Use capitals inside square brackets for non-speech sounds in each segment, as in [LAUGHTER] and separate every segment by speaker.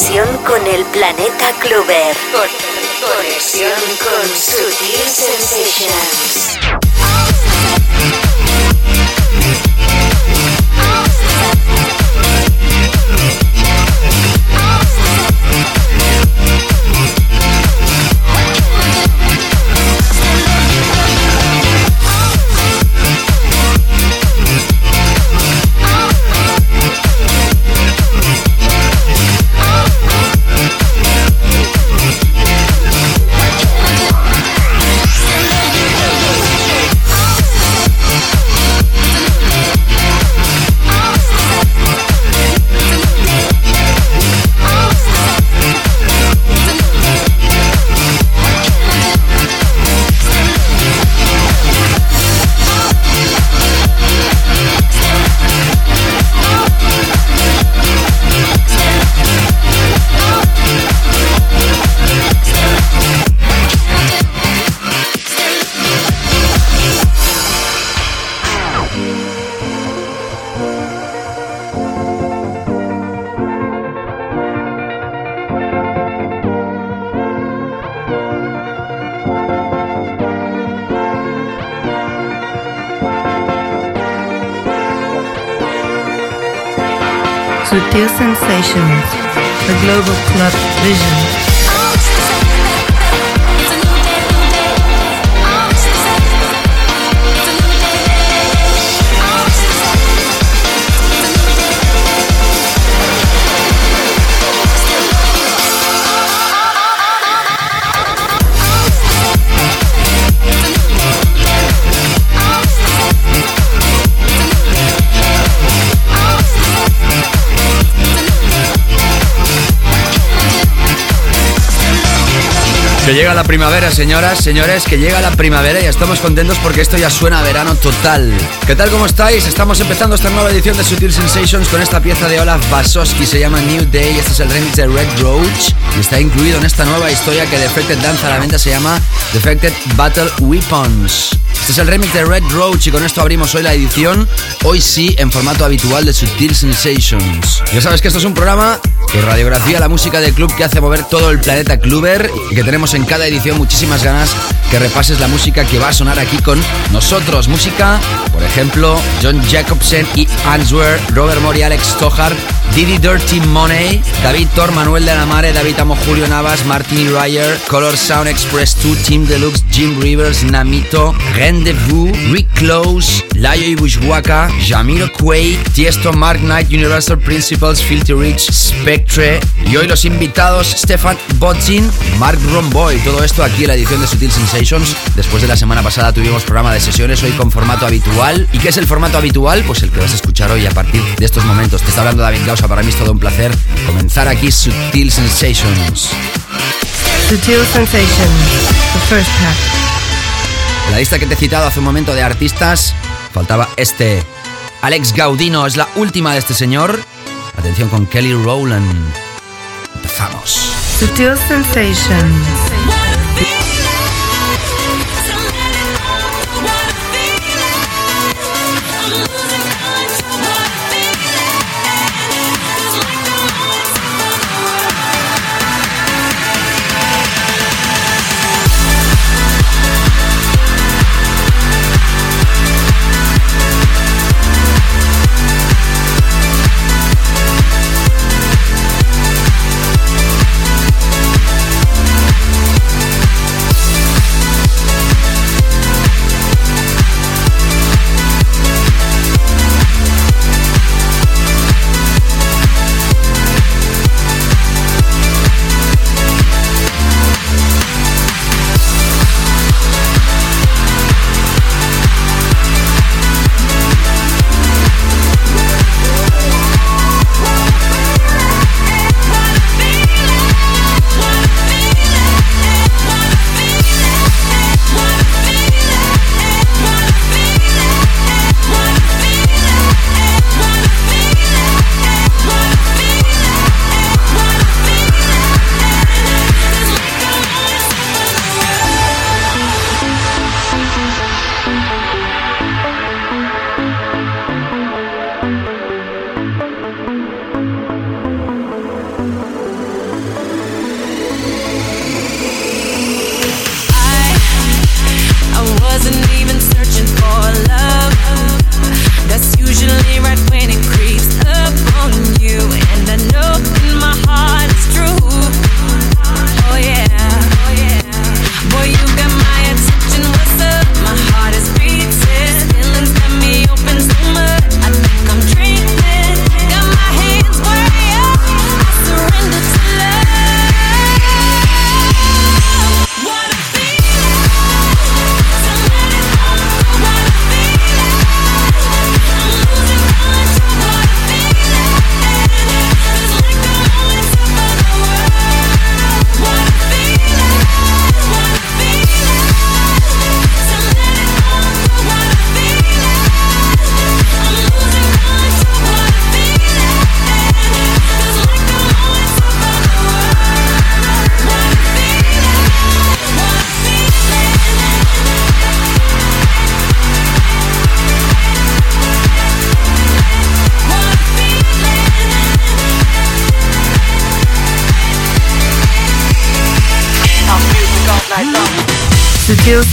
Speaker 1: Conexión con el planeta Clover. Conexión con Sutil Sensations.
Speaker 2: Que llega la primavera, señoras, señores, que llega la primavera y estamos contentos porque esto ya suena a verano total. ¿Qué tal, cómo estáis? Estamos empezando esta nueva edición de Sutil Sensations con esta pieza de Olaf Basowski, se llama New Day, este es el remix de Red Roach y está incluido en esta nueva historia que Defected danza a la venta, se llama Defected Battle Weapons. Este es el remix de Red Roach y con esto abrimos hoy la edición, hoy sí, en formato habitual de Sutil Sensations. Ya sabes que esto es un programa que radiografía la música del club que hace mover todo el planeta Cluber y que tenemos en cada edición muchísimas ganas que repases la música que va a sonar aquí con nosotros. Música, por ejemplo, John Jacobsen y Answer, Robert Mori, Alex Tojar, Didi Dirty Money, David Thor, Manuel de la Mare, David Amo, Julio Navas, Martin Ryer, Color Sound Express 2, Team Deluxe, Jim Rivers, Namito, Rendezvous, Rick Close, Layo y Bushwaka, Jamiro Quay, Tiesto, Mark Knight, Universal Principles, Filthy Rich, Spectre y hoy los invitados Stefan Botzin, Mark Romboy. Todo esto aquí en la edición de Sutil Sensations. Después de la semana pasada tuvimos programa de sesiones hoy con formato habitual. ¿Y qué es el formato habitual? Pues el que vas a escuchar hoy a partir de estos momentos. Te está hablando David Gausa, para mí es todo un placer comenzar aquí Sutil Sensations.
Speaker 3: Sutil Sensations, the first pack.
Speaker 2: La lista que te he citado hace un momento de artistas, faltaba este. Alex Gaudino es la última de este señor. Atención con Kelly Rowland. Empezamos.
Speaker 4: Sutil Sensations.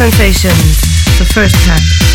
Speaker 4: Sensations, the first track.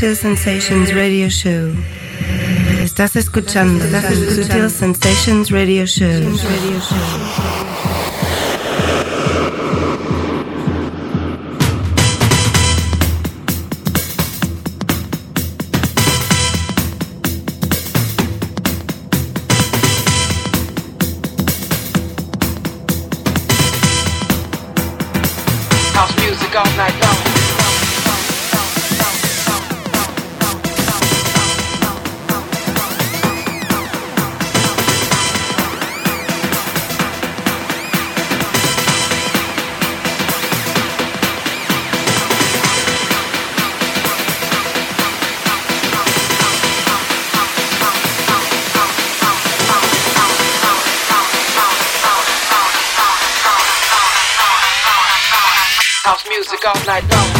Speaker 4: Sutil Sensations Radio Show. Estás escuchando, Sutil Sensations Radio Show.
Speaker 5: House music all night long.
Speaker 6: go night long.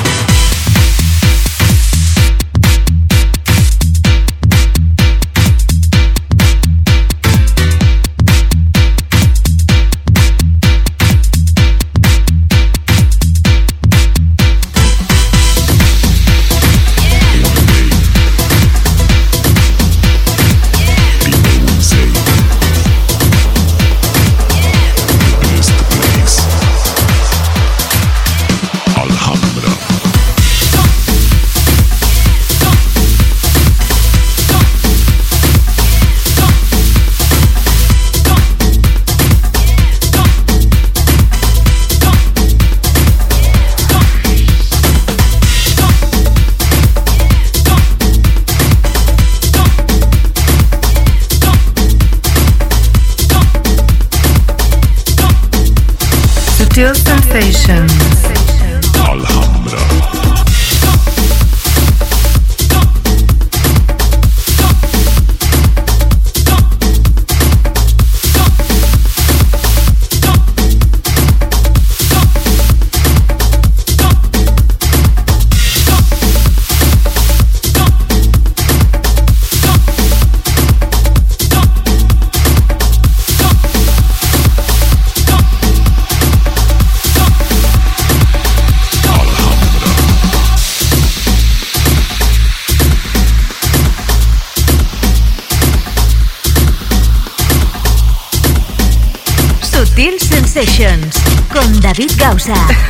Speaker 6: David
Speaker 2: Gausa.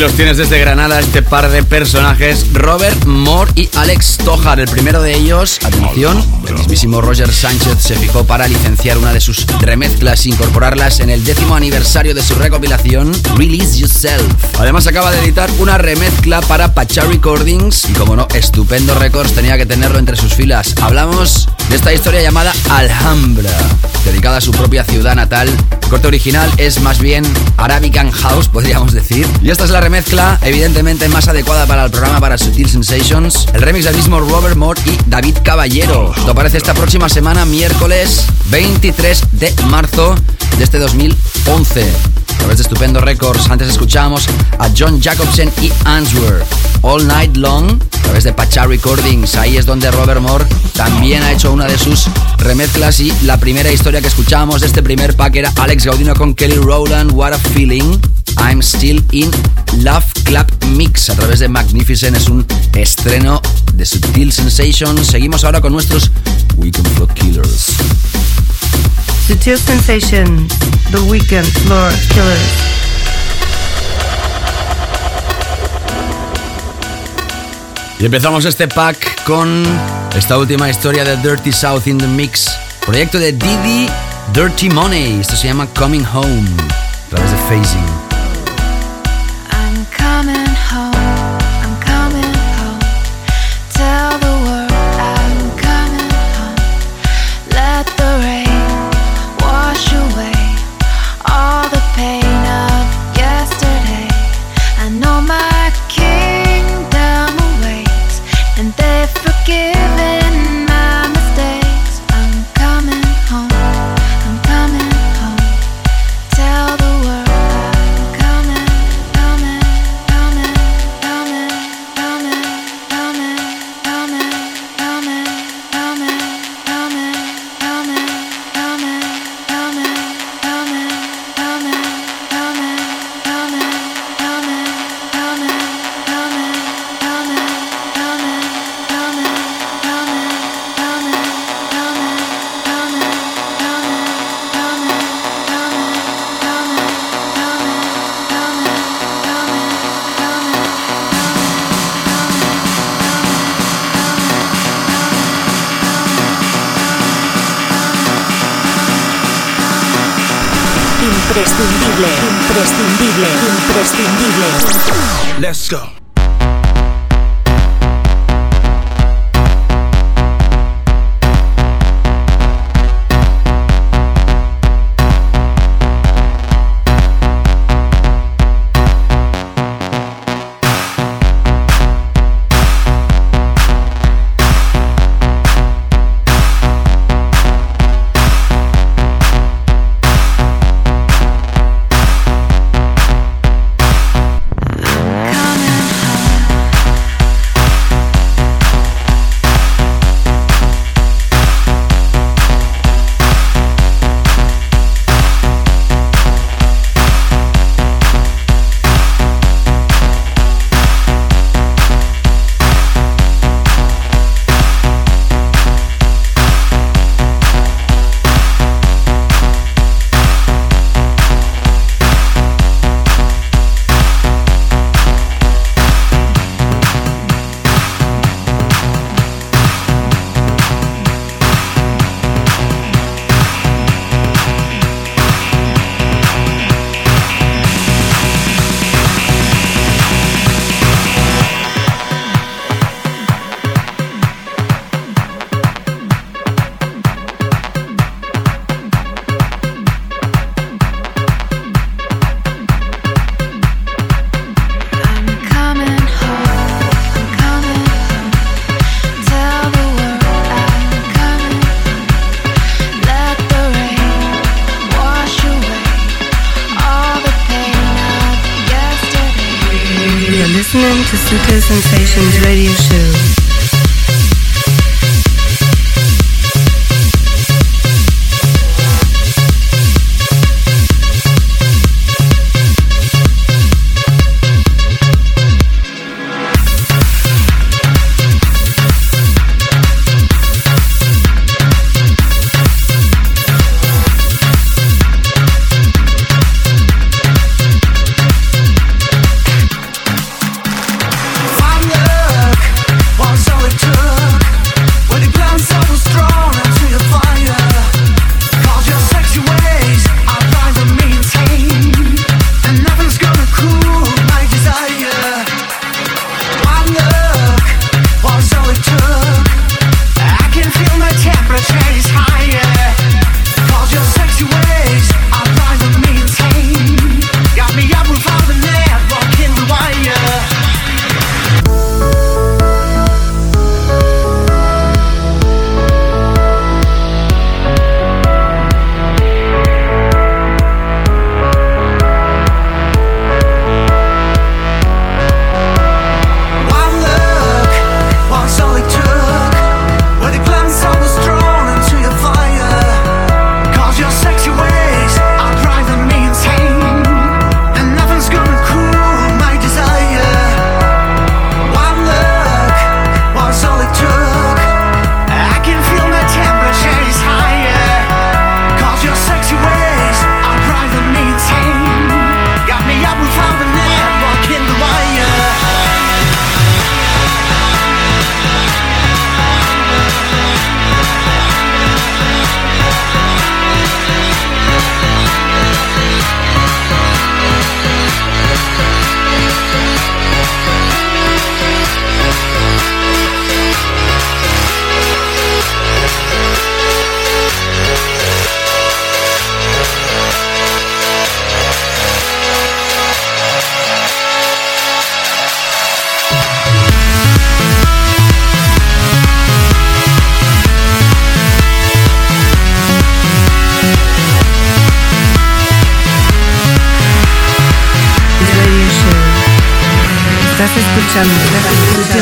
Speaker 2: Los tienes desde Granada, este par de personajes, Robert Moore y Alex Tojar. El primero de ellos, atención, el mismísimo Roger Sánchez se fijó para licenciar una de sus remezclas e incorporarlas en el décimo aniversario de su recopilación Release Yourself. Además acaba de editar una remezcla para Pacha Recordings y como no, Estupendo Records tenía que tenerlo entre sus filas. Hablamos de esta historia llamada Alhambra, dedicada a su propia ciudad natal. Corte original es más bien Arabican House, podríamos decir. Y esta es la remezcla, evidentemente más adecuada para el programa para Sutil Sensations. El remix del mismo Robert Moore y David Caballero. Esto aparece esta próxima semana, miércoles 23 de marzo de este 2011. A través de Estupendo Records, antes escuchábamos a John Jacobsen y Answer. All Night Long, a través de Pacha Recordings. Ahí es donde Robert Moore también ha hecho una de sus remezclas y la primera historia que escuchábamos de este primer pack era Alex Gaudino con Kelly Rowland, What a Feeling. I'm Still in Love Club Mix a través de Magnificent. Es un estreno de Subtil Sensation. Seguimos ahora con nuestros Weekend Floor Killers.
Speaker 3: Subtil Sensation, The Weekend Floor Killers.
Speaker 2: Y empezamos este pack con esta última historia de Dirty South in the Mix. Proyecto de Didi Dirty Money. Esto se llama Coming Home. A través de.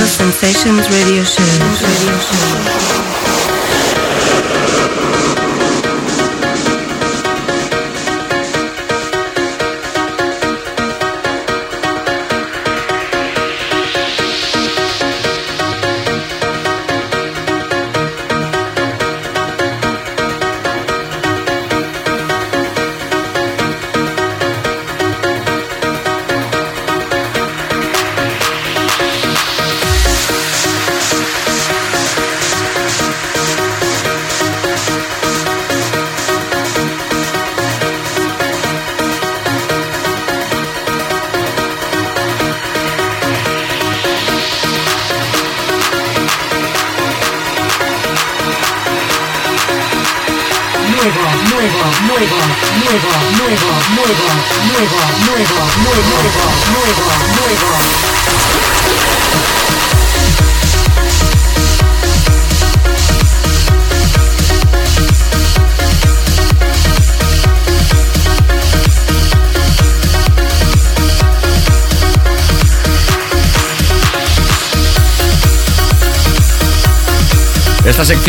Speaker 3: Sensations Radio Show.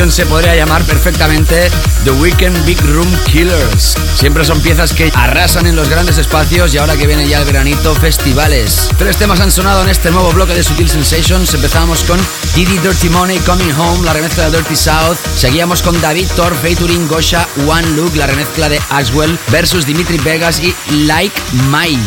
Speaker 2: Se podría llamar perfectamente The Weekend Big Room Killers. Siempre son piezas que arrasan en los grandes espacios y ahora que viene ya el veranito, festivales. Tres temas han sonado en este nuevo bloque de Sutil Sensations. Empezamos con Diddy Dirty Money Coming Home, la remezcla de Dirty South. Seguíamos con David Thor, featuring Gosha, One Look, la remezcla de Axwell versus Dimitri Vegas y Like Mike.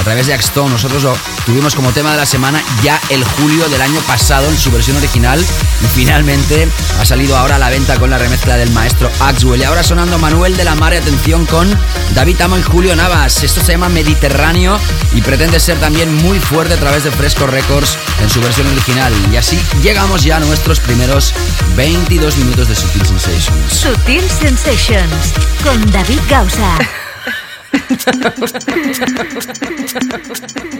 Speaker 2: A través de Axstone, nosotros lo tuvimos como tema de la semana ya el julio del año pasado en su versión original y finalmente ha salido ahora a la venta con la remezcla del maestro Axwell. Y ahora sonando Manuel de la Mare, atención con David Amo y Julio Navas. Esto se llama Mediterráneo y pretende ser también muy fuerte a través de Fresco Records en su versión original. Y así llegamos ya a nuestros primeros 22 minutos de Sutil Sensations.
Speaker 1: Sutil Sensations con David Gausa. [LAUGHS]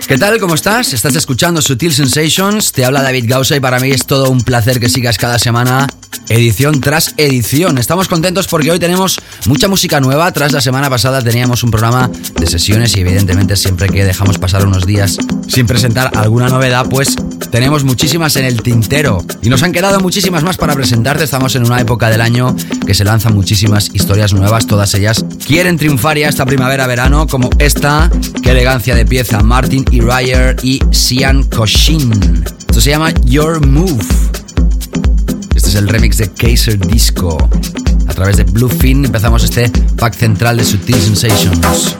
Speaker 2: ¿Qué tal? ¿Cómo estás? Estás escuchando Sutil Sensations. Te habla David Gausa y para mí es todo un placer que sigas cada semana, edición tras edición. Estamos contentos porque hoy tenemos mucha música nueva. Tras la semana pasada teníamos un programa de sesiones y evidentemente siempre que dejamos pasar unos días sin presentar alguna novedad, pues tenemos muchísimas en el tintero. Y nos han quedado muchísimas más para presentarte. Estamos en una época del año que se lanzan muchísimas historias nuevas. Todas ellas quieren triunfar ya esta primavera-verano como esta. Qué elegancia de pieza. Martin y Ryer y Sian Koshin. Esto se llama Your Move. Este es el remix de Kaiser Disco. A través de Bluefin empezamos este pack central de Sutil Sensations.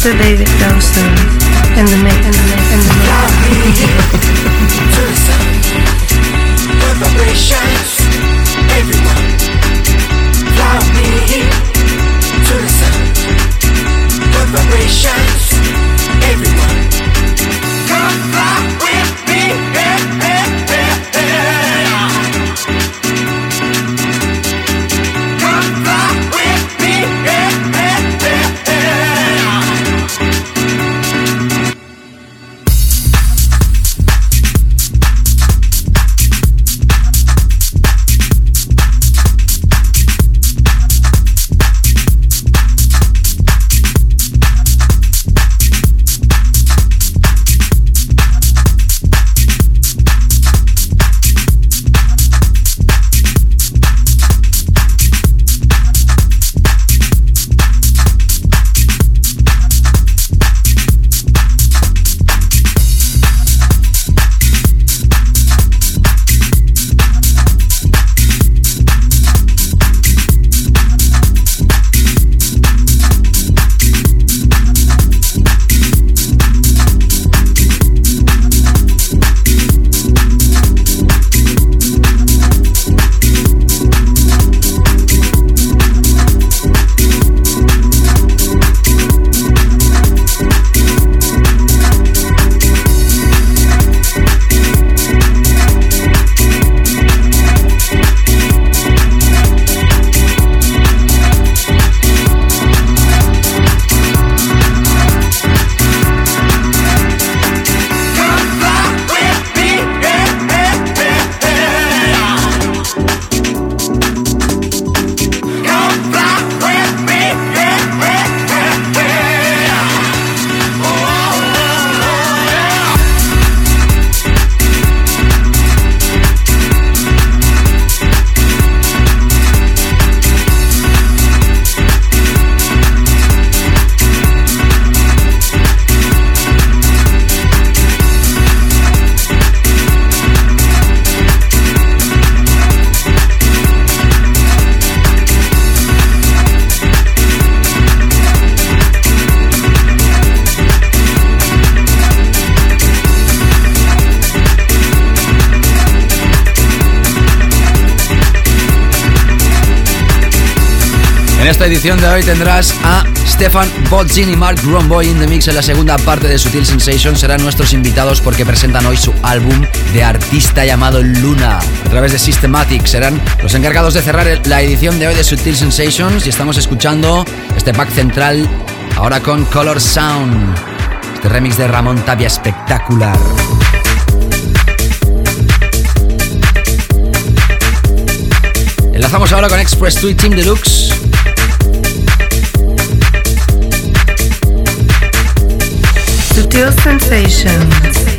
Speaker 7: A Mr. David En
Speaker 2: esta edición de hoy tendrás a Stefan Bodzin y Mark Romboy in the mix en la segunda parte de Sutil Sensation. Serán nuestros invitados porque presentan hoy su álbum de artista llamado Luna. A través de Systematic serán los encargados de cerrar la edición de hoy de Sutil Sensations y estamos escuchando este pack central ahora con Color Sound. Este remix de Ramón Tapia espectacular. Enlazamos ahora con Express 2 y Team Deluxe.
Speaker 7: Sutil Sensations.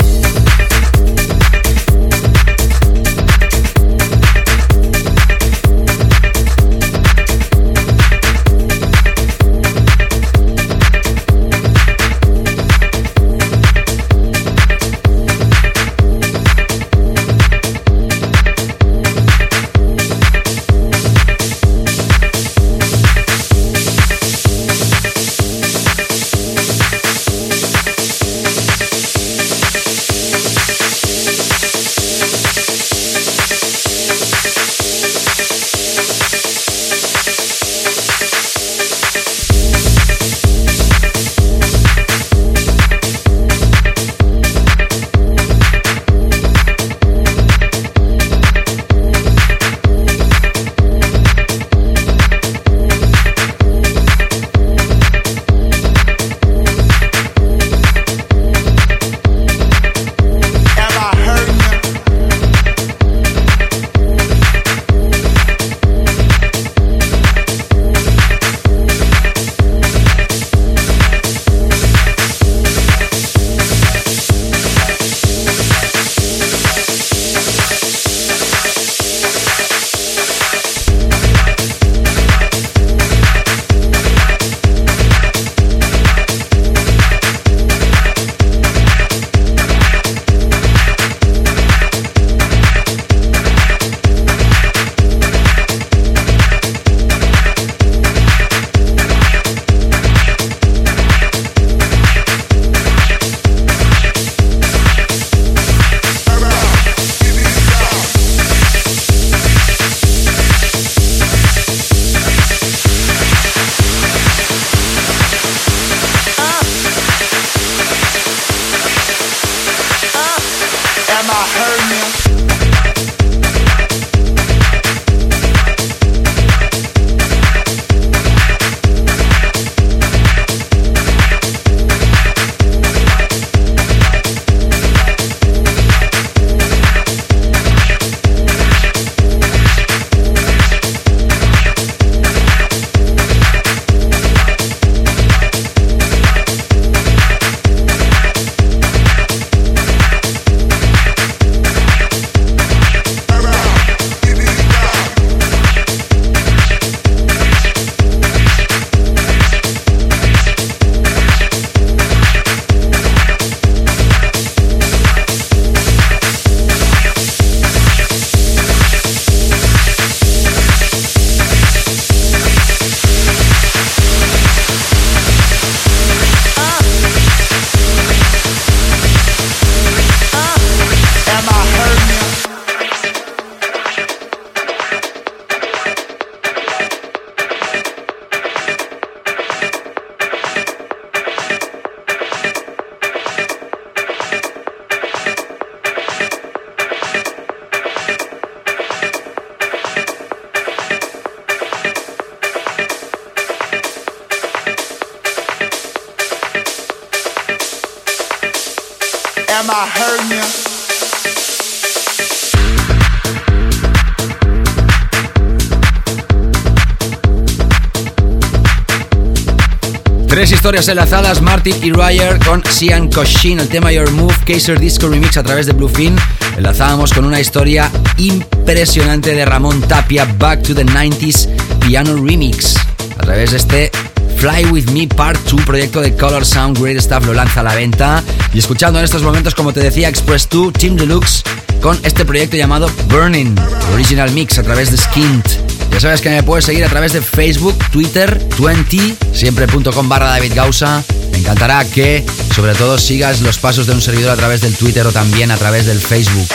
Speaker 2: Historias enlazadas, Martin y Ryer con Sian Koshin, el tema Your Move, Kaiser Disco Remix a través de Bluefin. Enlazábamos con una historia impresionante de Ramón Tapia, Back to the 90s Piano Remix, a través de este Fly With Me Part 2, proyecto de Color Sound, Great Stuff, lo lanza a la venta. Y escuchando en estos momentos, como te decía, Express 2, Team Deluxe, con este proyecto llamado Burning, Original Mix a través de Skint. Sabes que me puedes seguir a través de Facebook, Twitter, 20, siempre.com barra David Gausa. Me encantará que, sobre todo, sigas los pasos de un servidor a través del Twitter o también a través del Facebook.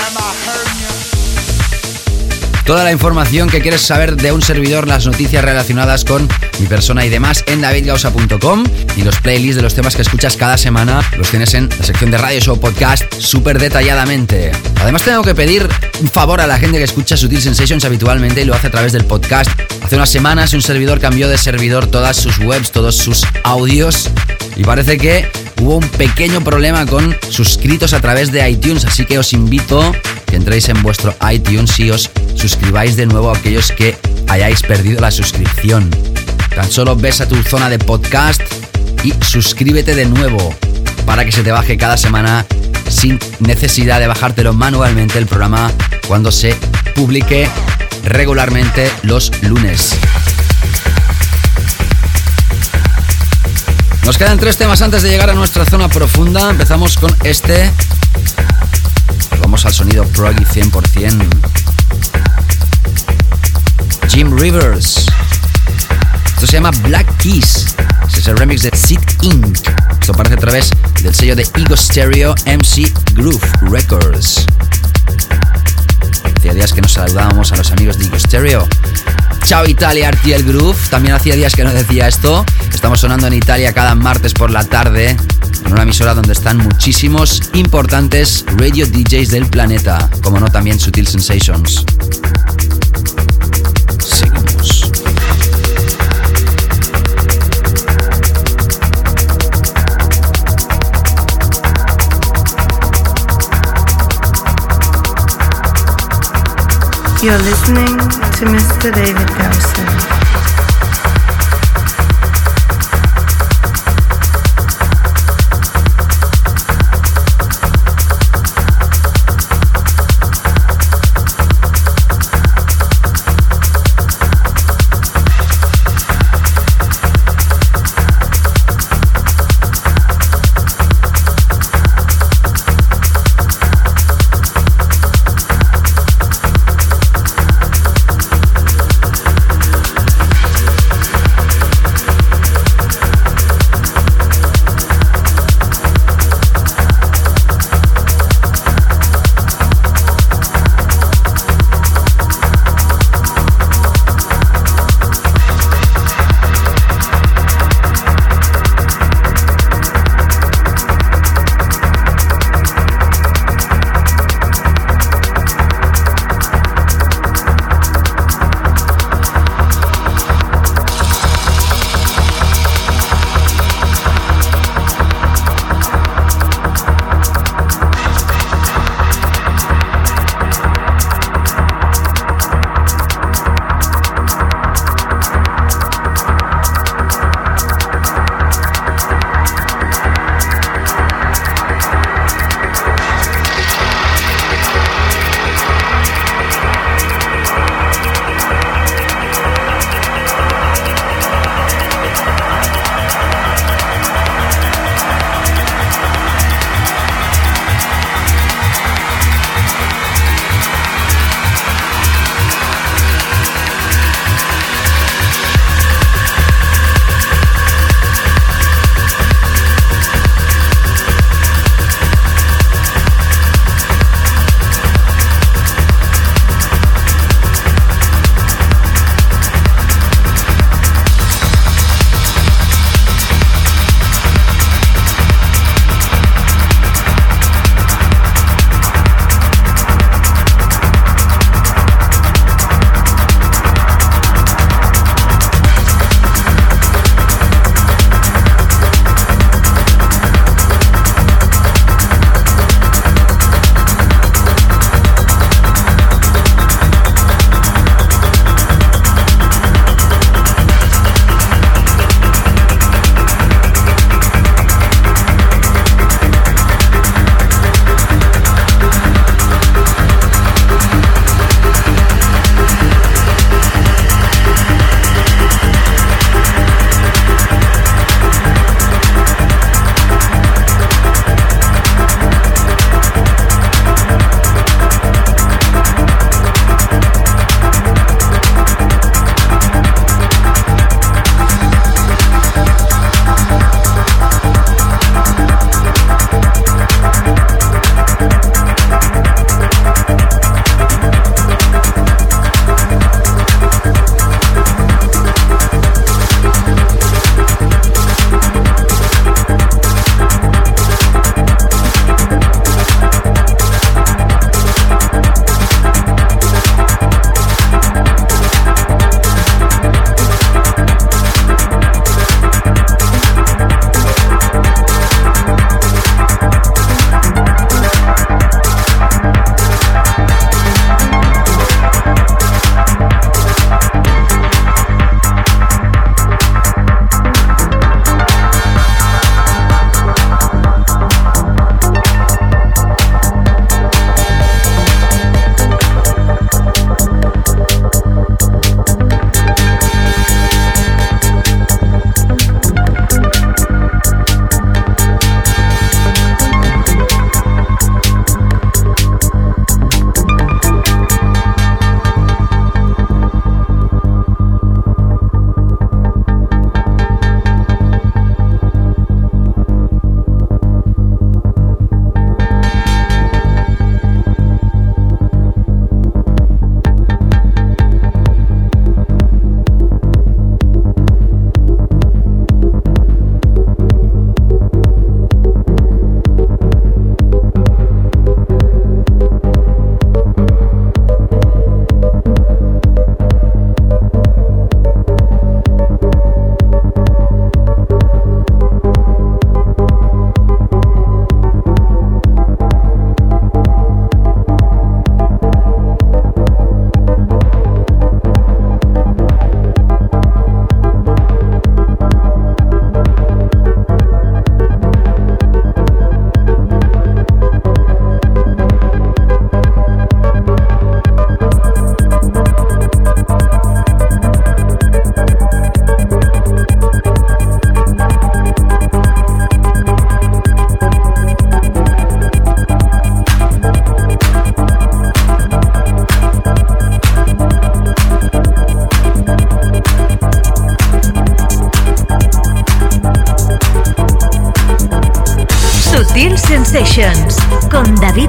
Speaker 2: Toda la información que quieres saber de un servidor, las noticias relacionadas con mi persona y demás en davidgausa.com y los playlists de los temas que escuchas cada semana los tienes en la sección de Radio Show Podcast súper detalladamente. Además tengo que pedir un favor a la gente que escucha Sutil Sensations habitualmente y lo hace a través del podcast. Hace unas semanas un servidor cambió de servidor todas sus webs, todos sus audios y parece que hubo un pequeño problema con suscritos a través de iTunes, así que os invito que entréis en vuestro iTunes y os suscribáis de nuevo a aquellos que hayáis perdido la suscripción. Tan solo ves a tu zona de podcast y suscríbete de nuevo para que se te baje cada semana sin necesidad de bajártelo manualmente el programa cuando se publique regularmente los lunes. Nos quedan tres temas antes de llegar a nuestra zona profunda. Empezamos con este. Vamos al sonido proggy 100%. Jim Rivers. Esto se llama Black Keys. Es el remix de Sit Inc. Esto aparece a través del sello de Ego Stereo MC Groove Records. Hacía días que nos saludábamos a los amigos de Ego Stereo. Chao Italia, RTL Groove. También hacía días que no decía esto. Estamos sonando en Italia cada martes por la tarde en una emisora donde están muchísimos importantes radio DJs del planeta, como no también Sutil Sensations.
Speaker 3: You're listening to Mr. David Garrison.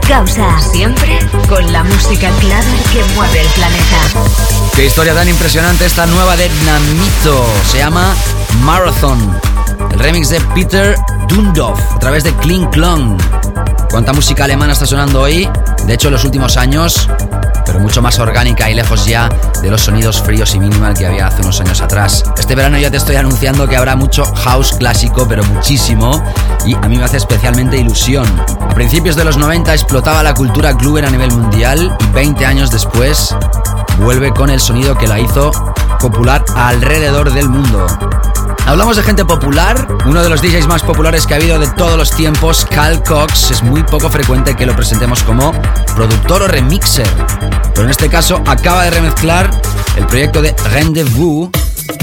Speaker 1: Gausa. Siempre con la música clara que mueve el planeta.
Speaker 2: Qué historia tan impresionante esta nueva de Namito. Se llama Marathon. El remix de Peter Dundorf a través de Kling Klong. Cuánta música alemana está sonando hoy. De hecho, en los últimos años pero mucho más orgánica y lejos ya de los sonidos fríos y minimal que había hace unos años atrás. Este verano ya te estoy anunciando que habrá mucho house clásico, pero muchísimo, y a mí me hace especialmente ilusión. Principios de los 90 explotaba la cultura Kluber a nivel mundial y 20 años después vuelve con el sonido que la hizo popular alrededor del mundo. Hablamos de gente popular, uno de los DJs más populares que ha habido de todos los tiempos, Cal Cox, es muy poco frecuente que lo presentemos como productor o remixer, pero en este caso acaba de remezclar el proyecto de Rendezvous,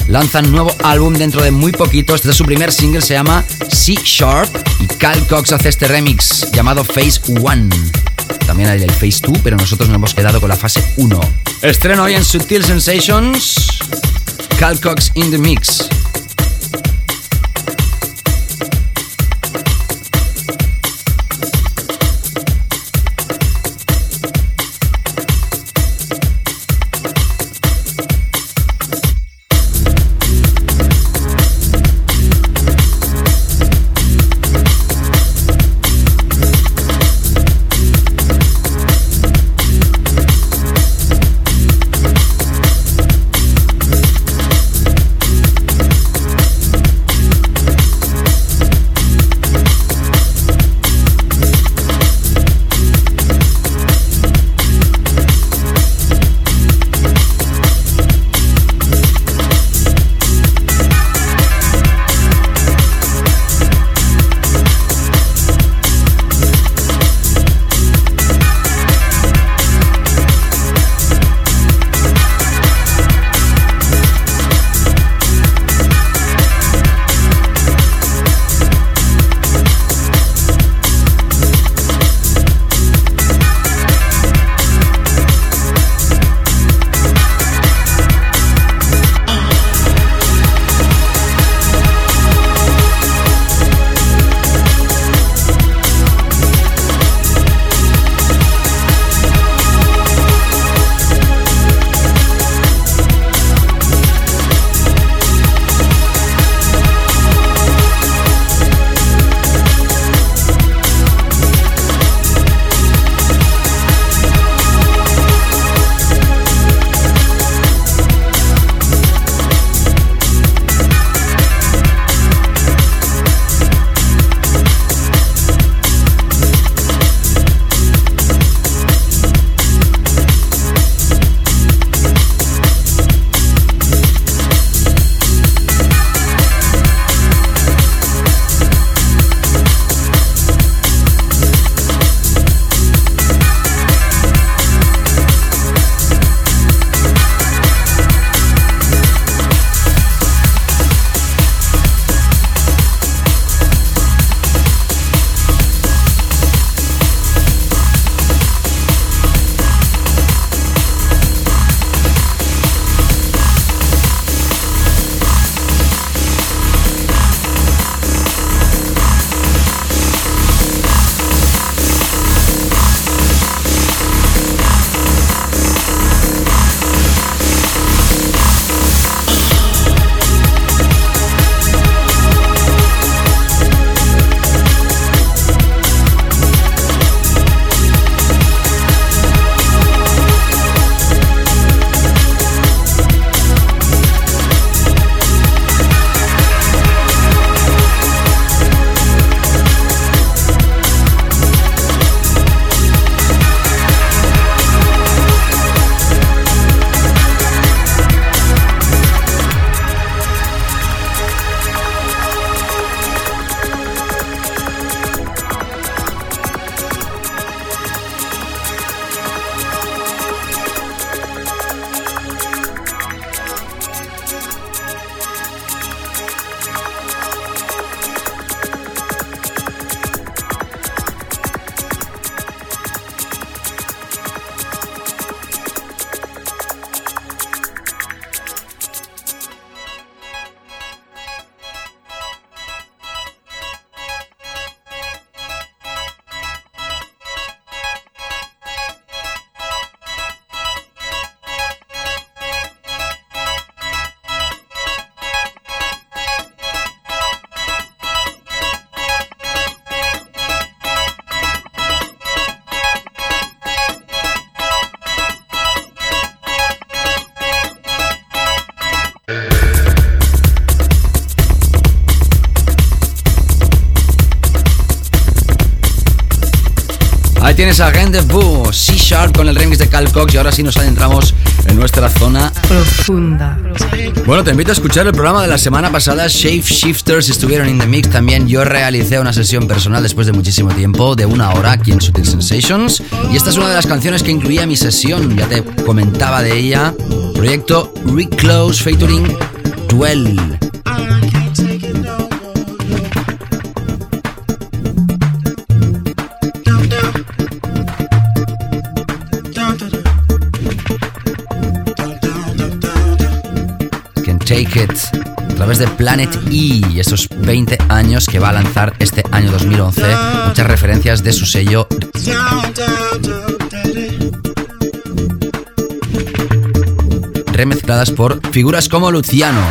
Speaker 2: lanzan nuevo álbum dentro de muy poquito, este es su primer single, se llama C Sharp y Cal Cox hace este remix llamado Phase 1. También hay el Phase 2, pero nosotros nos hemos quedado con la fase 1. Estreno hoy en Sutil Sensations, Cal Cox in the Mix. Ahí tienes a Rendezvous, C Sharp con el remix de Cal Cox y ahora sí nos adentramos en nuestra zona
Speaker 3: profunda.
Speaker 2: Bueno, te invito a escuchar el programa de la semana pasada. Shape Shifters estuvieron en The Mix. También yo realicé una sesión personal después de muchísimo tiempo, de una hora aquí en Sutil Sensations. Y esta es una de las canciones que incluía mi sesión. Ya te comentaba de ella. Proyecto Reclose featuring Duel. A través de Planet E y estos 20 años que va a lanzar este año 2011. Muchas referencias de su sello. Remezcladas por figuras como Luciano.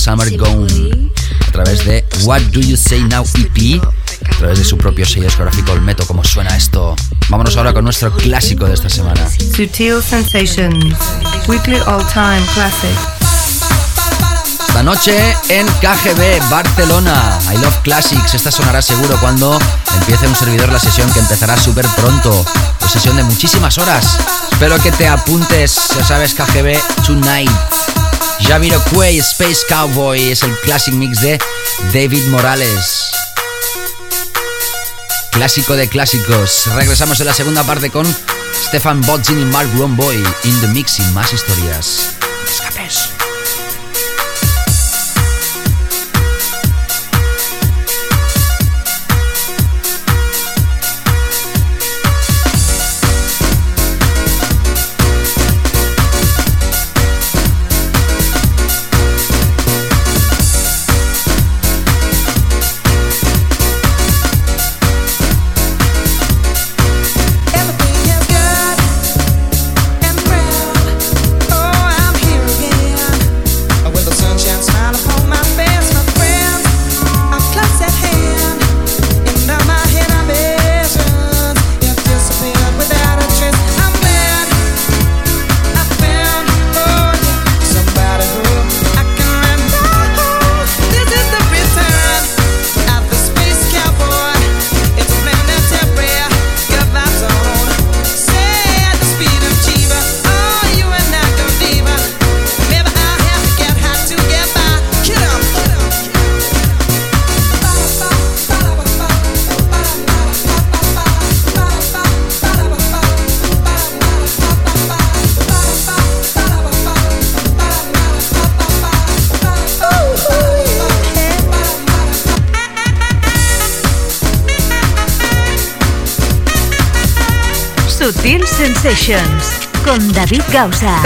Speaker 2: Summer Gone a través de What Do You Say Now EP, a través de su propio sello discográfico Olmeto. ¿Cómo suena esto? Vámonos ahora con nuestro clásico de esta semana.
Speaker 3: Sutil Sensations, Weekly All Time Classic.
Speaker 2: Esta noche en KGB, Barcelona. I Love Classics. Esta sonará seguro cuando empiece un servidor la sesión que empezará súper pronto. Una sesión de muchísimas horas. Espero que te apuntes, ya sabes, KGB Tonight. Quay, Space Cowboy es el classic mix de David Morales. Clásico de clásicos. Regresamos en la segunda parte con Stefan Bodzin y Mark Romboy in the mix más historias.
Speaker 1: David Gausa.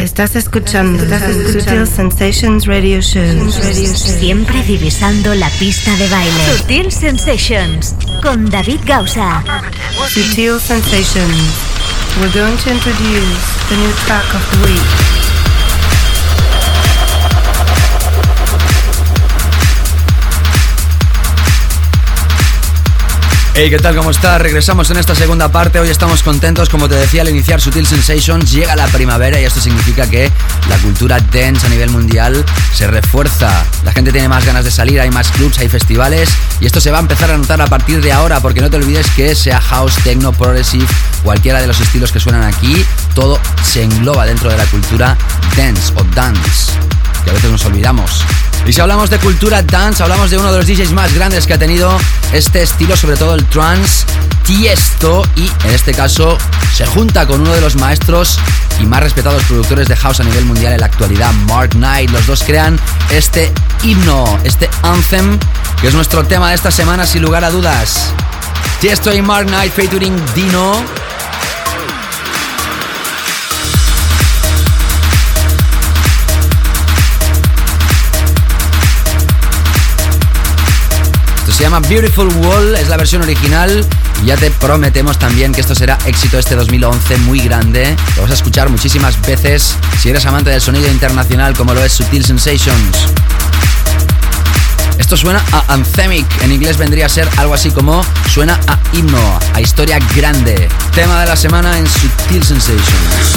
Speaker 3: Estás escuchando Sutil Sensations Radio Show.
Speaker 1: Siempre divisando la pista de baile. Sutil Sensations con David Gausa.
Speaker 3: Sutil Sensations. We're going to introduce the new track of the week.
Speaker 2: Hey, ¿qué tal? ¿Cómo estás? Regresamos en esta segunda parte. Hoy estamos contentos, como te decía al iniciar Sutil Sensations, llega la primavera y esto significa que la cultura dance a nivel mundial se refuerza. La gente tiene más ganas de salir, hay más clubs, hay festivales y esto se va a empezar a notar a partir de ahora porque no te olvides que sea house, techno, progressive, cualquiera de los estilos que suenan aquí, todo se engloba dentro de la cultura dance o dance, a veces nos olvidamos. Y si hablamos de cultura dance, hablamos de uno de los DJs más grandes que ha tenido este estilo, sobre todo el trance, Tiesto, y en este caso se junta con uno de los maestros y más respetados productores de house a nivel mundial en la actualidad, Mark Knight. Los dos crean este himno, este anthem, que es nuestro tema de esta semana sin lugar a dudas. Tiesto y Mark Knight featuring Dino Se llama Beautiful Wall, es la versión original. Y ya te prometemos también que esto será éxito este 2011 muy grande. Lo vas a escuchar muchísimas veces si eres amante del sonido internacional como lo es Sutil Sensations. Esto suena a anthemic, en inglés vendría a ser algo así como suena a himno, a historia grande. Tema de la semana en Sutil Sensations.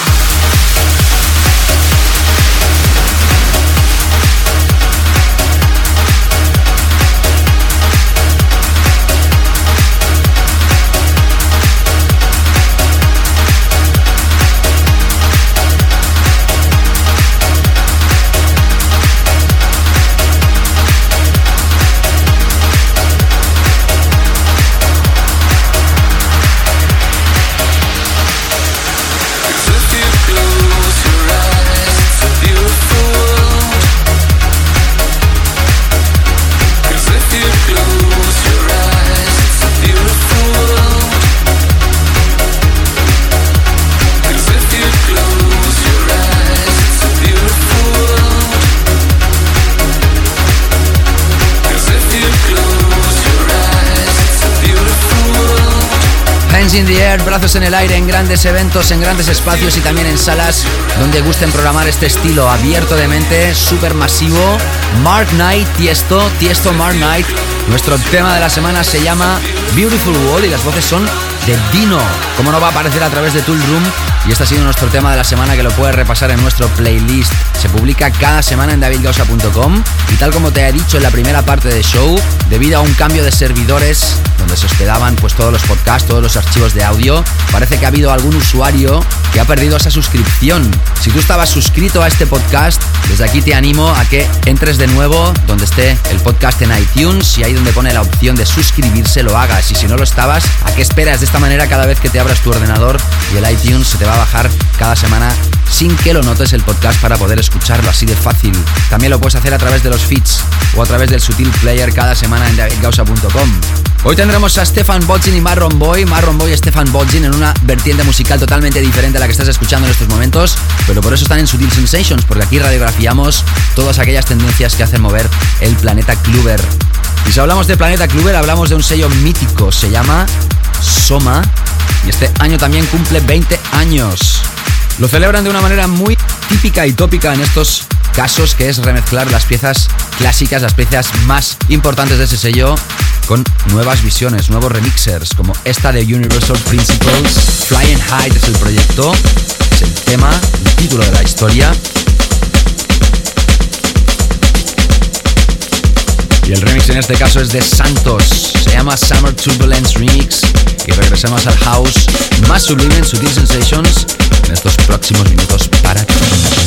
Speaker 2: In the air, brazos en el aire, en grandes eventos, en grandes espacios y también en salas donde gusten programar este estilo abierto de mente, súper masivo. Mark Knight, Tiesto, Tiesto Mark Knight. Nuestro tema de la semana se llama Beautiful Wall y las voces son de Dino. Como no va a aparecer a través de Tool Room y este ha sido nuestro tema de la semana que lo puedes repasar en nuestro playlist. Se publica cada semana en davidgausa.com y tal como te he dicho en la primera parte del show, debido a un cambio de servidores donde se hospedaban pues todos los podcasts, todos los archivos de audio, parece que ha habido algún usuario que ha perdido esa suscripción. Si tú estabas suscrito a este podcast, desde aquí te animo a que entres de nuevo donde esté el podcast en iTunes y ahí donde pone la opción de suscribirse lo hagas y si no lo estabas, ¿a qué esperas? De esta manera cada vez que te abras tu ordenador y el iTunes se te va a bajar cada semana sin que lo notes el podcast para poder escucharlo así de fácil. También lo puedes hacer a través de los feeds o a través del Sutil Player cada semana en davidgausa.com. Hoy tendremos a Stefan Bodzin y Marron Boy, Marron Boy y Stefan Bodzin en una vertiente musical totalmente diferente a la que estás escuchando en estos momentos, pero por eso están en Sutil Sensations, porque aquí radiografiamos todas aquellas tendencias que hacen mover el planeta Kluber. Y si hablamos de Planeta Kluber, hablamos de un sello mítico, se llama Soma, y este año también cumple 20 años. Lo celebran de una manera muy típica y tópica en estos casos, que es remezclar las piezas clásicas, las piezas más importantes de ese sello, con nuevas visiones, nuevos remixers, como esta de Universal Principles. Flying High es el proyecto, es el tema, el título de la historia. Y el remix en este caso es de Santos, se llama Summer Turbulence Remix. Y regresamos al house más sublime en Sutil Sensations en estos próximos minutos para ti.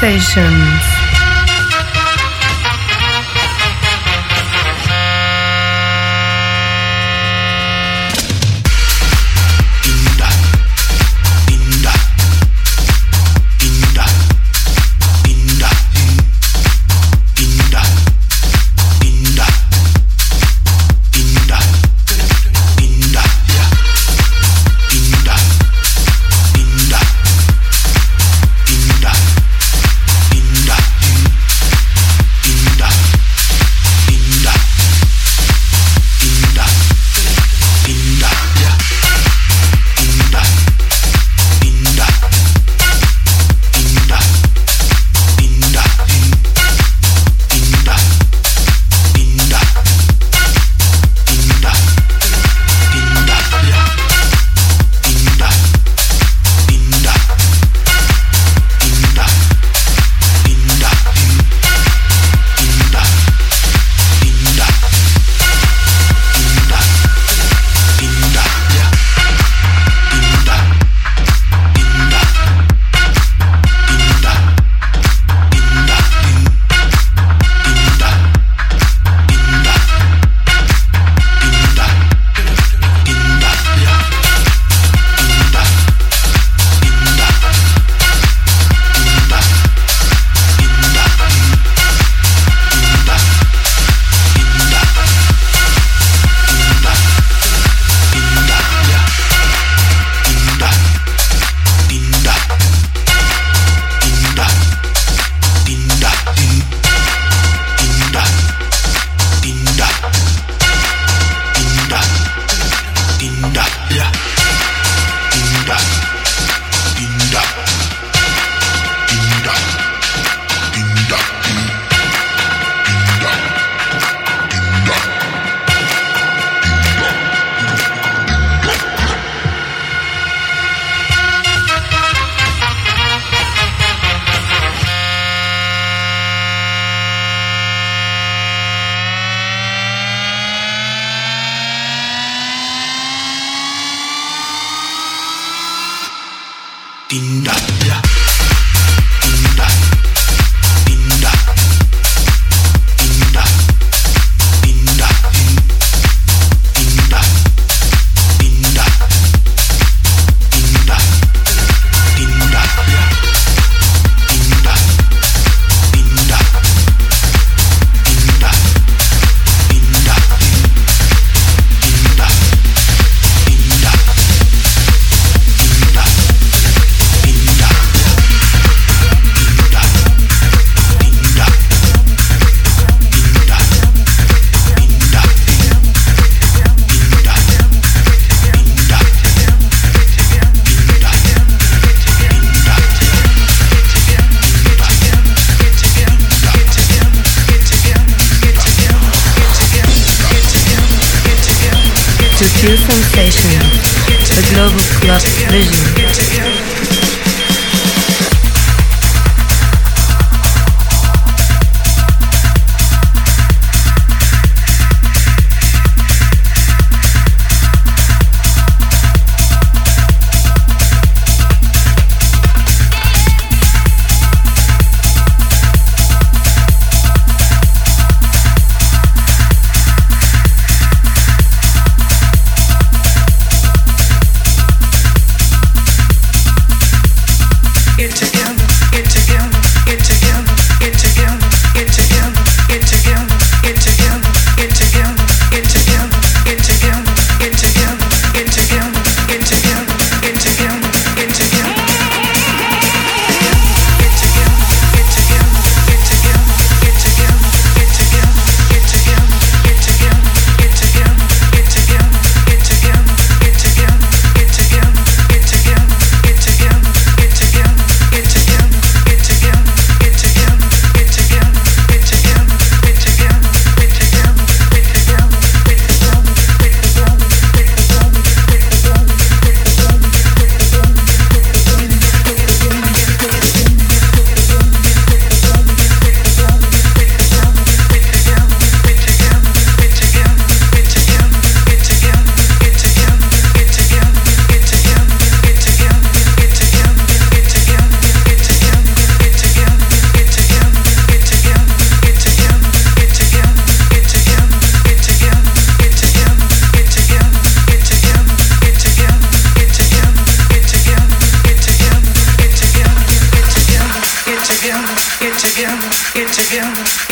Speaker 3: Sensations.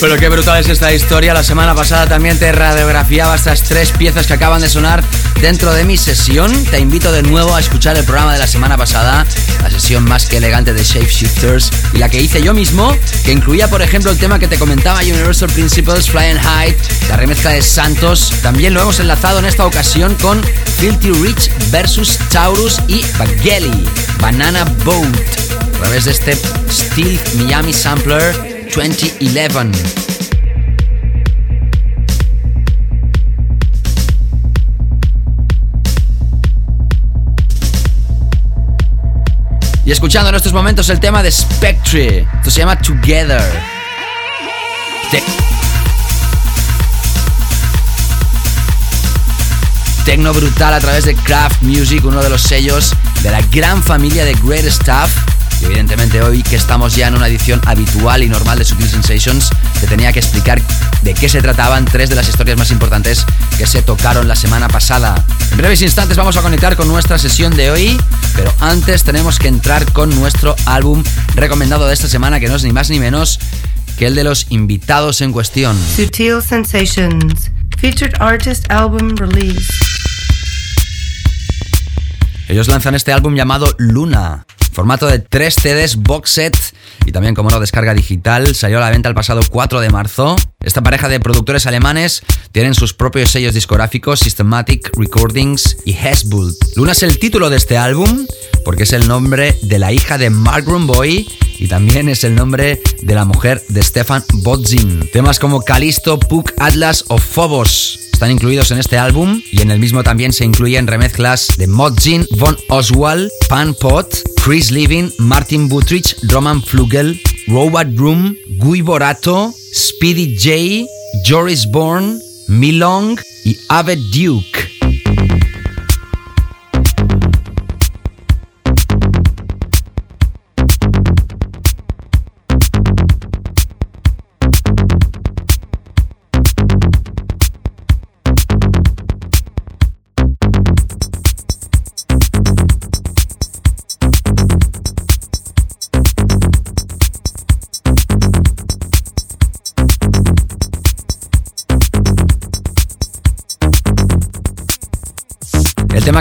Speaker 2: Pero qué brutal es esta historia. La semana pasada también te radiografiaba estas tres piezas que acaban de sonar dentro de mi sesión. Te invito de nuevo a escuchar el programa de la semana pasada, la sesión más que elegante de Shapeshifters y la que hice yo mismo, que incluía, por ejemplo, el tema que te comentaba Universal Principles, Flying High, la remezcla de Santos. También lo hemos enlazado en esta ocasión con Filthy Rich versus Taurus y Bageli, Banana Boat, a través de este Steel Miami Sampler 2011. Y escuchando en estos momentos el tema de Spectre. Esto se llama Together. Tecno brutal a través de Craft Music, uno de los sellos de la gran familia de Great Stuff y evidentemente hoy que estamos ya en una edición habitual y normal de Sutil Sensations, te tenía que explicar de qué se trataban tres de las historias más importantes que se tocaron la semana pasada. En breves instantes vamos a conectar con nuestra sesión de hoy, pero antes tenemos que entrar con nuestro álbum recomendado de esta semana, que no es ni más ni menos que el de los invitados en cuestión.
Speaker 3: Sutil Sensations, featured artist album release.
Speaker 2: Ellos lanzan este álbum llamado Luna, Formato de 3 CDs box set y también como no descarga digital. Salió a la venta el pasado 4 de marzo. Esta pareja de productores alemanes tienen sus propios sellos discográficos Systematic Recordings y Hesbult. Luna es el título de este álbum porque es el nombre de la hija de Mark Boy y también es el nombre de la mujer de Stefan Bodzin. Temas como Calisto, Puck, Atlas o Phobos están incluidos en este álbum y en el mismo también se incluyen remezclas de Modzin, Von Oswald, Pan Pot, Chris Living, Martin Butrich, Roman Flugel, Robert Room, Guy Borato, Speedy J, Joris Bourne, Milong y Ave Duke.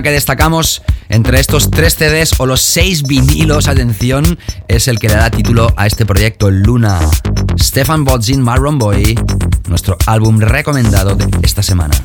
Speaker 2: Que destacamos entre estos tres CDs o los seis vinilos, atención, es el que le da título a este proyecto Luna. Stefan Bodzin Marron Boy, nuestro álbum recomendado de esta semana.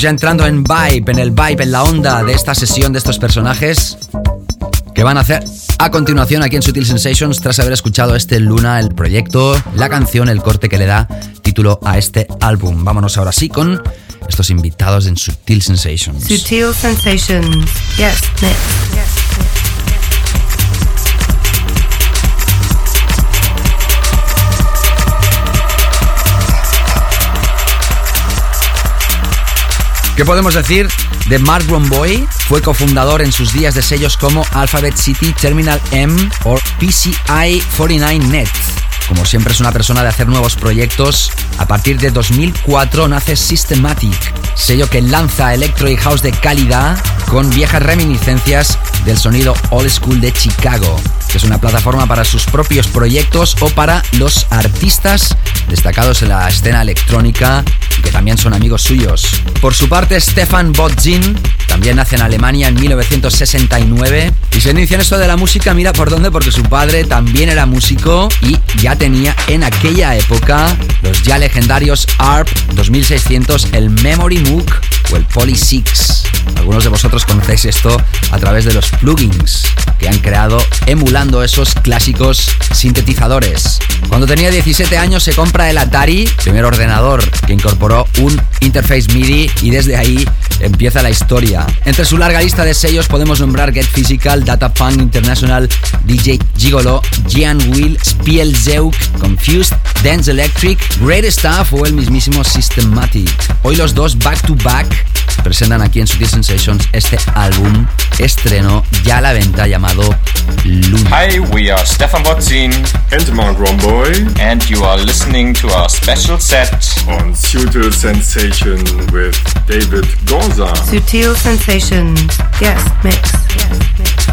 Speaker 2: Ya entrando en vibe, en el vibe, en la onda de esta sesión de estos personajes que van a hacer a continuación aquí en Sutil Sensations tras haber escuchado este Luna, el proyecto, la canción, el corte que le da título a este álbum. Vámonos ahora sí con estos invitados en Sutil Sensations.
Speaker 3: Sutil Sensations. Yes, next.
Speaker 2: ¿Qué podemos decir de Mark Romboy? Fue cofundador en sus días de sellos como Alphabet City, Terminal M o PCI 49net. Como siempre es una persona de hacer nuevos proyectos. A partir de 2004 nace Systematic, sello que lanza electro y house de calidad con viejas reminiscencias del sonido old school de Chicago, que es una plataforma para sus propios proyectos o para los artistas destacados en la escena electrónica que también son amigos suyos. Por su parte, Stefan Botzin también nace en Alemania en 1969 y se inicia en esto de la música, mira por dónde, porque su padre también era músico y ya tenía en aquella época los ya legendarios ARP 2600, el Memory MOOC o el Poly 6. Algunos de vosotros conocéis esto a través de los plugins que han creado emulando esos clásicos sintetizadores. Cuando tenía 17 años se compra el Atari, primer ordenador que incorporó un interface MIDI y desde ahí empieza la historia. Entre su larga lista de sellos podemos nombrar Get Physical, Data Punk International, DJ Gigolo, Gian Will, Spiel Zeuk, Confused, Dance Electric, Great Stuff o el mismísimo Systematic. Hoy los dos back to back presentan aquí en Sutil Sensations este álbum estreno ya a la venta llamado Luna.
Speaker 8: Hi, we are Stefan Botzin
Speaker 6: And Mark Romboy
Speaker 8: and you are listening to our special set
Speaker 6: on Sutil Sensation with David Goza.
Speaker 3: Sutil Sensations. Yes, mix. Yes, mix.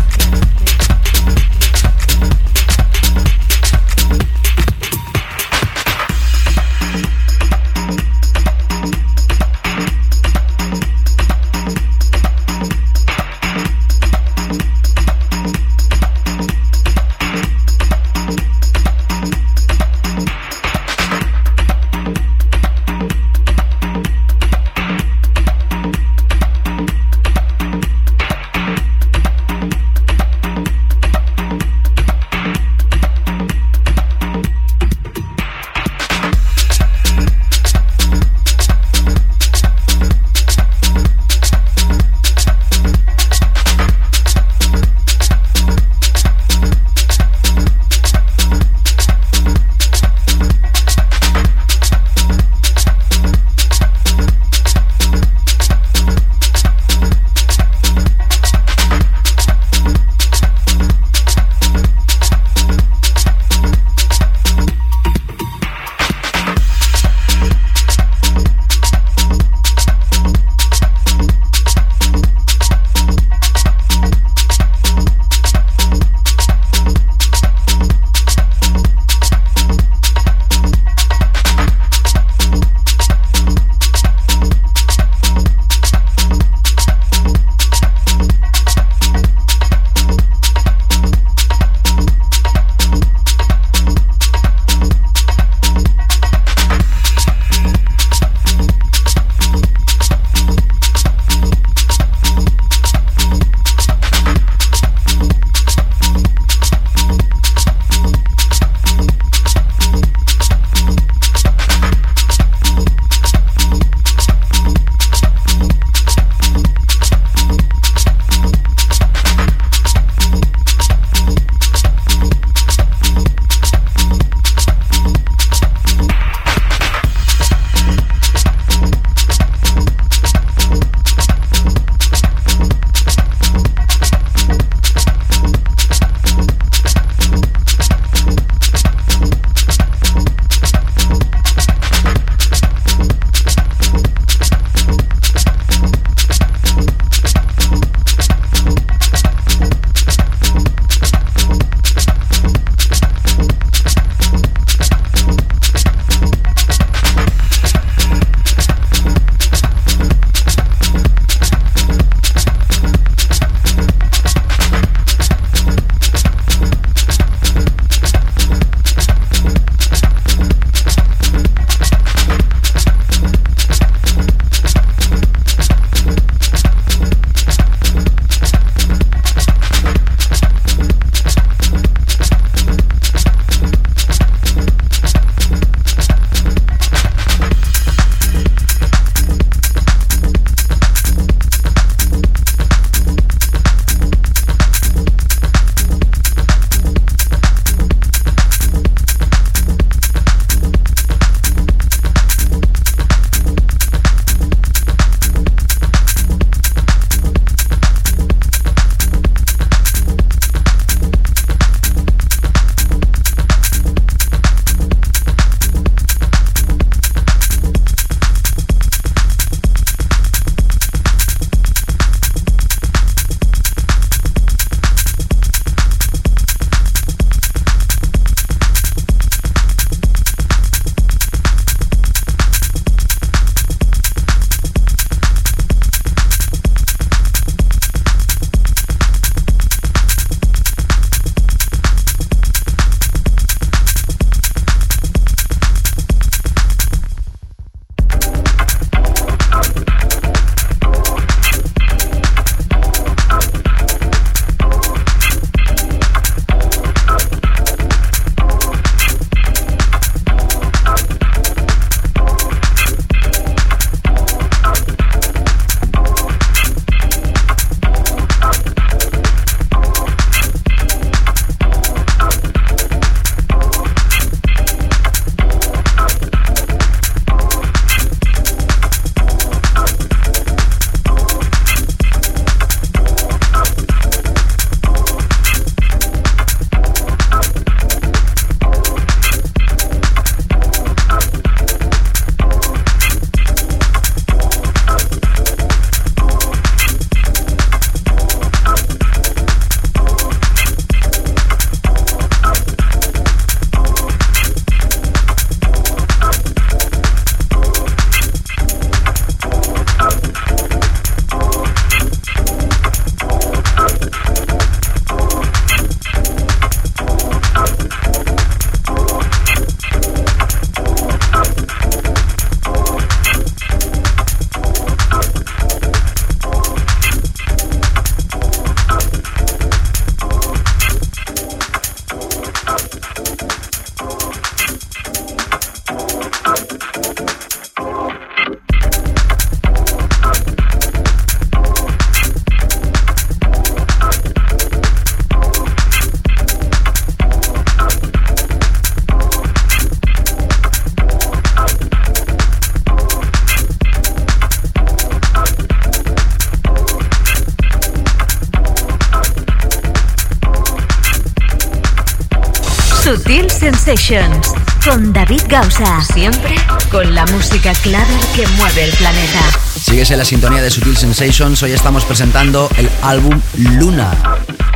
Speaker 1: Sensations con David Gausa. Siempre con la música clave que mueve el planeta.
Speaker 2: Sigues en la sintonía de Sutil Sensations. Hoy estamos presentando el álbum Luna.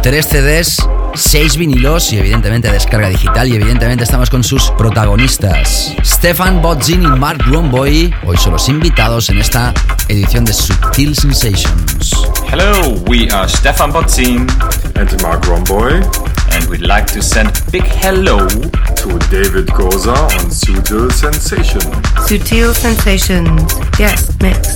Speaker 2: Tres CDs, seis vinilos y evidentemente descarga digital. Y evidentemente estamos con sus protagonistas: Stefan Bodzin y Mark Romboy. Hoy son los invitados en esta edición de Sutil Sensations.
Speaker 8: Hello, we are Stefan Botzin
Speaker 6: and Mark Romboy.
Speaker 8: And we'd like to send a big hello
Speaker 6: to David Goza on Sutil Sensations.
Speaker 3: Sutil Sensations. Yes, mix.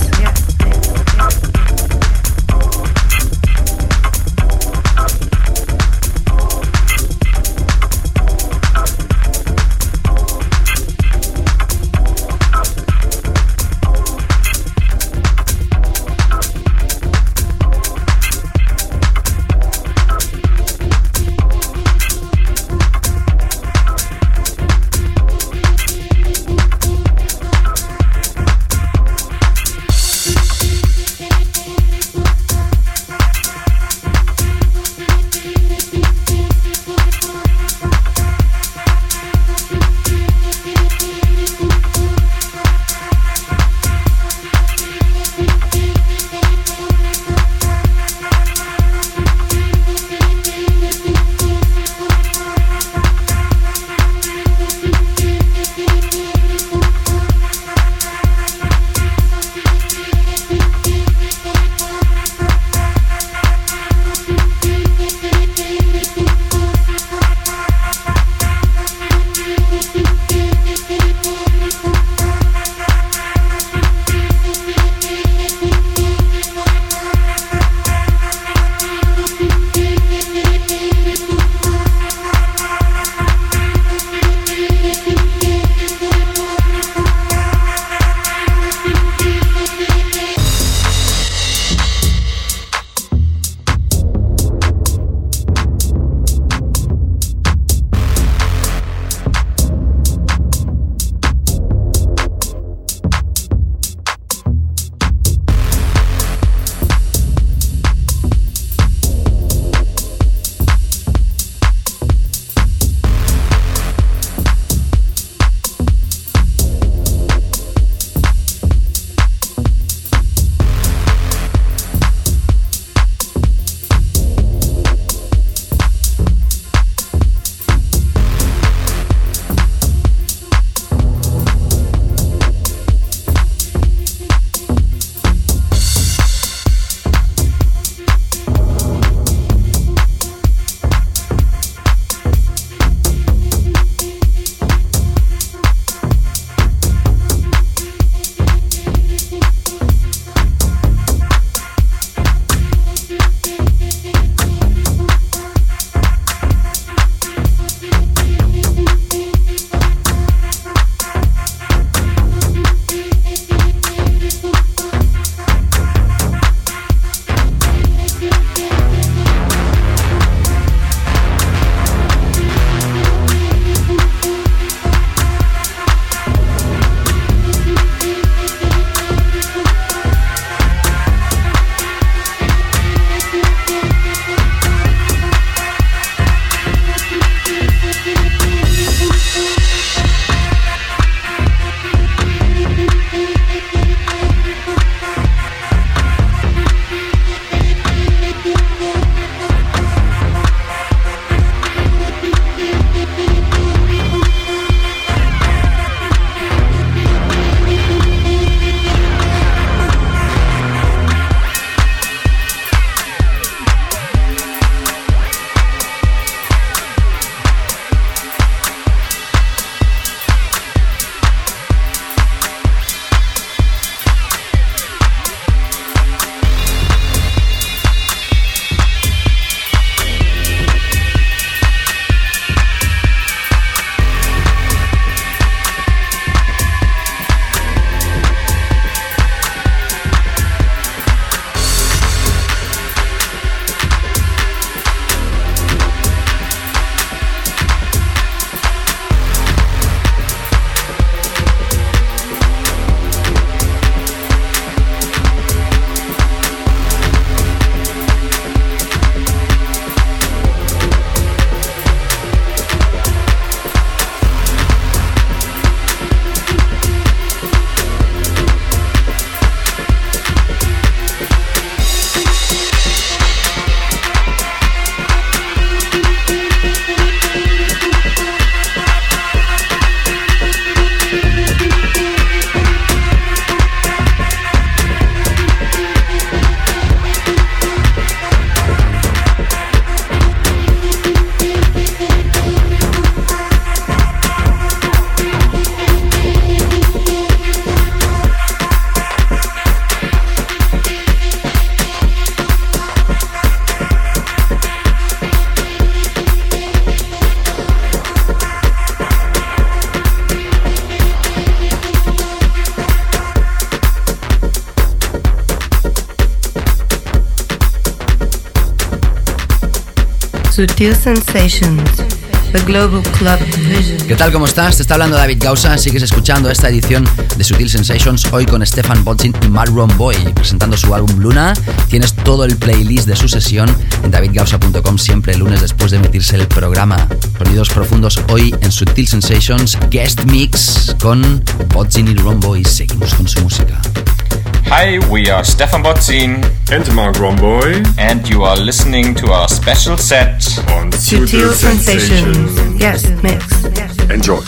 Speaker 3: Sutil Sensations. Global Club
Speaker 2: ¿Qué tal? ¿Cómo estás? Te está hablando David Gausa. Sigues escuchando esta edición de Sutil Sensations hoy con Stefan Botzin y Marron Boy presentando su álbum Luna. Tienes todo el playlist de su sesión en davidgausa.com siempre el lunes después de emitirse el programa. Sonidos profundos hoy en Sutil Sensations Guest Mix con Botzin y Romboy. Seguimos con su música.
Speaker 8: Hi, we are Stefan Botzin
Speaker 6: and Mark Romboy,
Speaker 8: and you are listening to our special set
Speaker 6: on Sutil Sensations.
Speaker 3: Yes, mix.
Speaker 6: Enjoy.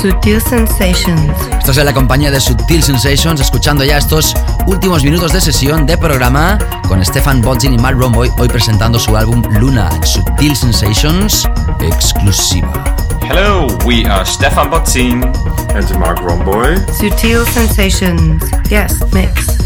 Speaker 3: Sutil Sensations.
Speaker 2: Estás en la compañía de Sutil Sensations, escuchando ya estos últimos minutos de sesión de programa con Stefan Bodzin y Mark Romboy, hoy presentando su álbum Luna Sutil Sensations exclusiva.
Speaker 8: Hello, we are Stefan Botzin
Speaker 6: and Mark Romboy.
Speaker 3: Sutil Sensations. Yes, mix.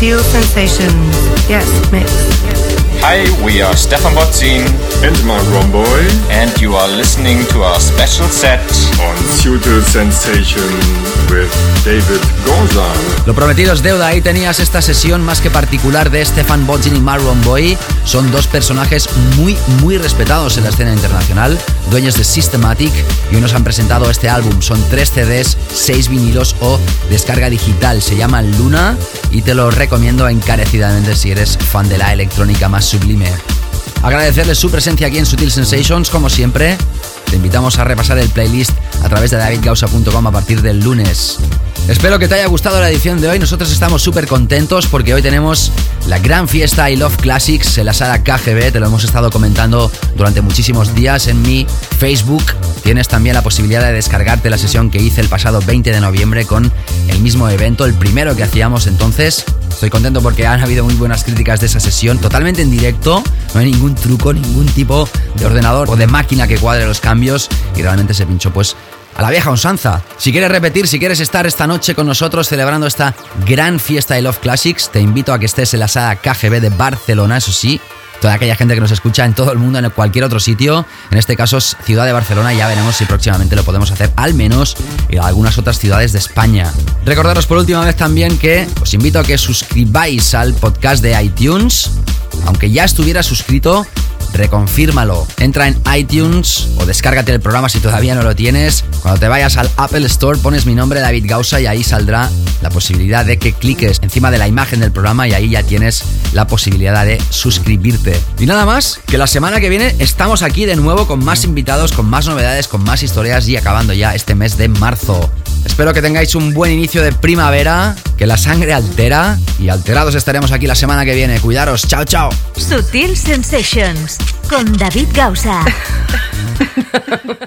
Speaker 3: Sutil Sensations. Yes, mix.
Speaker 8: Hi, we are Stefan Botzin
Speaker 6: and Mark Romboy
Speaker 8: and you are listening to our special set
Speaker 6: on Sutil Sensation with David Gozan.
Speaker 2: Lo prometido es deuda, ahí tenías esta sesión más que particular de Stefan Botzin y Mark Romboy. Son dos personajes muy, muy respetados en la escena internacional, dueños de Systematic y hoy nos han presentado este álbum. Son tres CDs, seis vinilos o descarga digital. Se llama Luna y te lo recomiendo encarecidamente si eres fan de la electrónica más sublime. Agradecerles su presencia aquí en Sutil Sensations, como siempre. Te invitamos a repasar el playlist a través de davidgausa.com a partir del lunes. Espero que te haya gustado la edición de hoy. Nosotros estamos súper contentos porque hoy tenemos la gran fiesta I Love Classics en la sala KGB. Te lo hemos estado comentando durante muchísimos días en mi Facebook. Tienes también la posibilidad de descargarte la sesión que hice el pasado 20 de noviembre con el mismo evento, el primero que hacíamos entonces. Estoy contento porque han habido muy buenas críticas de esa sesión, totalmente en directo. No hay ningún truco, ningún tipo de ordenador o de máquina que cuadre los cambios y realmente se pinchó pues a la vieja usanza. Si quieres repetir, si quieres estar esta noche con nosotros celebrando esta gran fiesta de Love Classics, te invito a que estés en la sala KGB de Barcelona, eso sí. Toda aquella gente que nos escucha en todo el mundo, en cualquier otro sitio, en este caso es Ciudad de Barcelona, ya veremos si próximamente lo podemos hacer al menos en algunas otras ciudades de España. Recordaros por última vez también que os invito a que suscribáis al podcast de iTunes, aunque ya estuviera suscrito, reconfírmalo. Entra en iTunes o descárgate el programa si todavía no lo tienes. Cuando te vayas al Apple Store pones mi nombre David Gausa y ahí saldrá la posibilidad de que cliques encima de la imagen del programa y ahí ya tienes la posibilidad de suscribirte. Y nada más, que la semana que viene estamos aquí de nuevo con más invitados, con más novedades, con más historias y acabando ya este mes de marzo. Espero que tengáis un buen inicio de primavera, que la sangre altera y alterados estaremos aquí la semana que viene. Cuidaros, chao, chao.
Speaker 1: Sutil Sensations con David Gausa. [LAUGHS]